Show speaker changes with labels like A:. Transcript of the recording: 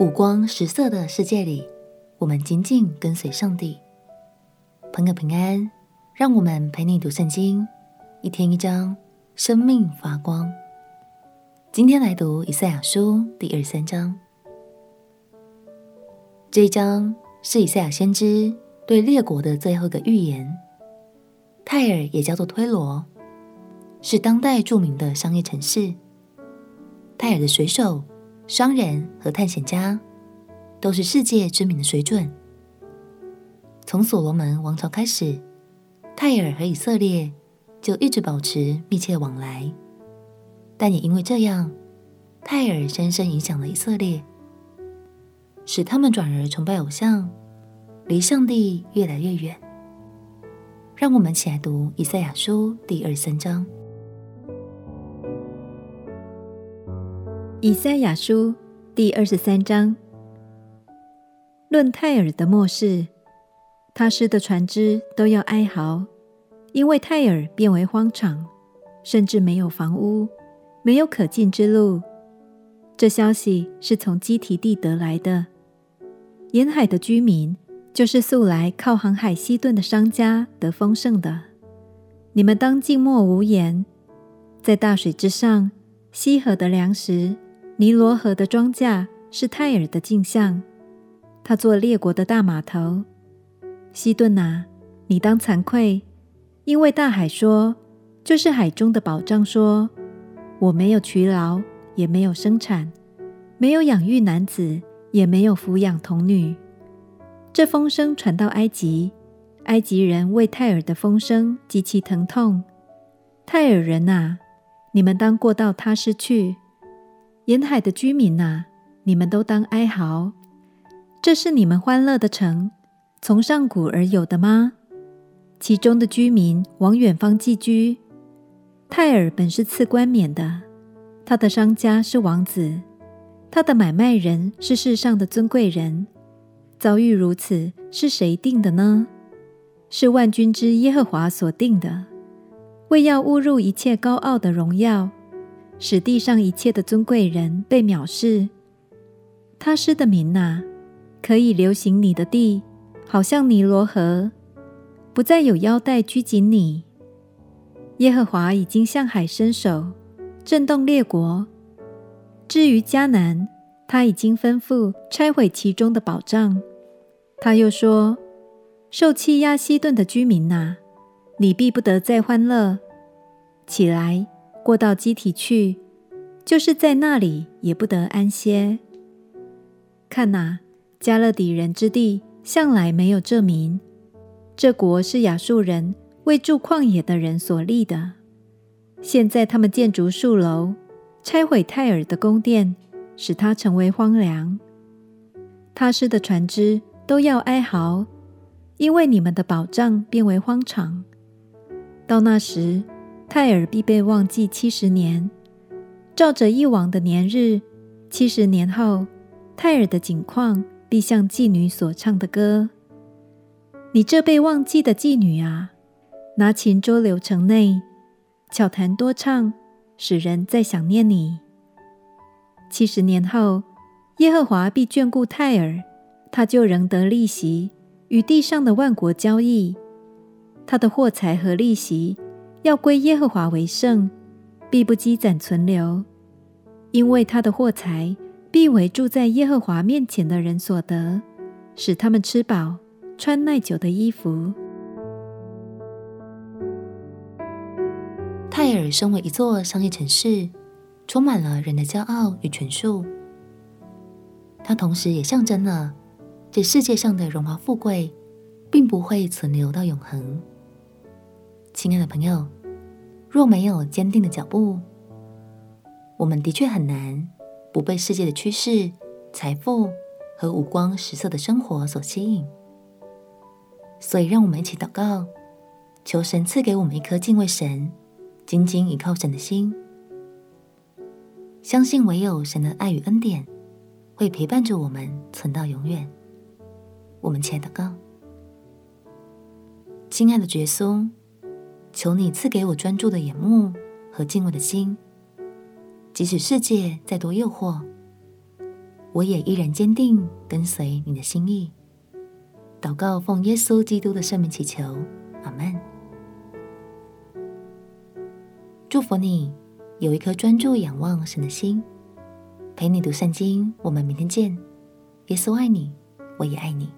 A: 五光十色的世界里，我们紧紧跟随上帝。朋友平安，让我们陪你读圣经，一天一章，生命发光。今天来读以赛亚书第二三章。这一章是以赛亚先知对列国的最后一个预言。泰尔也叫做推罗，是当代著名的商业城市。泰尔的水手、商人和探险家都是世界知名的水准。从所罗门王朝开始，泰尔和以色列就一直保持密切往来。但也因为这样，泰尔深深影响了以色列，使他们转而崇拜偶像，离上帝越来越远。让我们一起来读以赛亚书第二三章。
B: 以赛亚书第二十三章，论泰尔的末世，他施的船只都要哀嚎，因为泰尔变为荒场，甚至没有房屋，没有可进之路。这消息是从基提地得来的，沿海的居民，就是素来靠航海西顿的商家得丰盛的。你们当静默无言，在大水之上，溪河的粮食。尼罗河的庄稼是泰尔的镜像，他做列国的大码头。西顿呐，你当惭愧，因为大海说，就是海中的宝藏说，我没有劬劳，也没有生产，没有养育男子，也没有抚养童女。这风声传到埃及，埃及人为泰尔的风声极其疼痛。泰尔人呐，你们当过到他失去。沿海的居民呐，你们都当哀嚎。这是你们欢乐的城，从上古而有的吗？其中的居民往远方寄居。泰尔本是赐冠冕的，他的商家是王子，他的买卖人是世上的尊贵人。遭遇如此，是谁定的呢？是万军之耶和华所定的，为要侮辱一切高傲的荣耀。使地上一切的尊贵人被藐视。他施的民哪，可以流行你的地，好像尼罗河，不再有腰带拘谨你。耶和华已经向海伸手，震动列国。至于迦南，他已经吩咐拆毁其中的宝藏。他又说：受欺压西顿的居民呐，你必不得再欢乐。起来。过到基体去，就是在那里也不得安歇。看哪，迦勒底人之地向来没有这名。这国是亚述人为住旷野的人所立的。现在他们建筑数楼，拆毁泰尔的宫殿，使它成为荒凉。他施的船只都要哀嚎，因为你们的宝藏变为荒场。到那时，泰尔必被忘记七十年，照着以往的年日，七十年后，泰尔的景况必像妓女所唱的歌。你这被忘记的妓女啊，拿琴周流城内，巧弹多唱，使人再想念你。七十年后，耶和华必眷顾泰尔，他就仍得利息，与地上的万国交易，他的货财和利息。要归耶和华为圣，必不积攒存留，因为他的货财必为住在耶和华面前的人所得，使他们吃饱，穿耐久的衣服。
A: 泰尔身为一座商业城市，充满了人的骄傲与权术，它同时也象征了这世界上的荣华富贵，并不会存留到永恒。亲爱的朋友，若没有坚定的脚步，我们的确很难不被世界的趋势、财富和五光十色的生活所吸引。所以，让我们一起祷告，求神赐给我们一颗敬畏神、紧紧倚靠神的心，相信唯有神的爱与恩典会陪伴着我们，存到永远。我们起来祷告，亲爱的耶稣。求你赐给我专注的眼目和敬畏的心，即使世界再多诱惑，我也依然坚定跟随你的心意。祷告奉耶稣基督的圣名祈求，阿门。祝福你有一颗专注仰望神的心，陪你读圣经。我们明天见。耶稣爱你，我也爱你。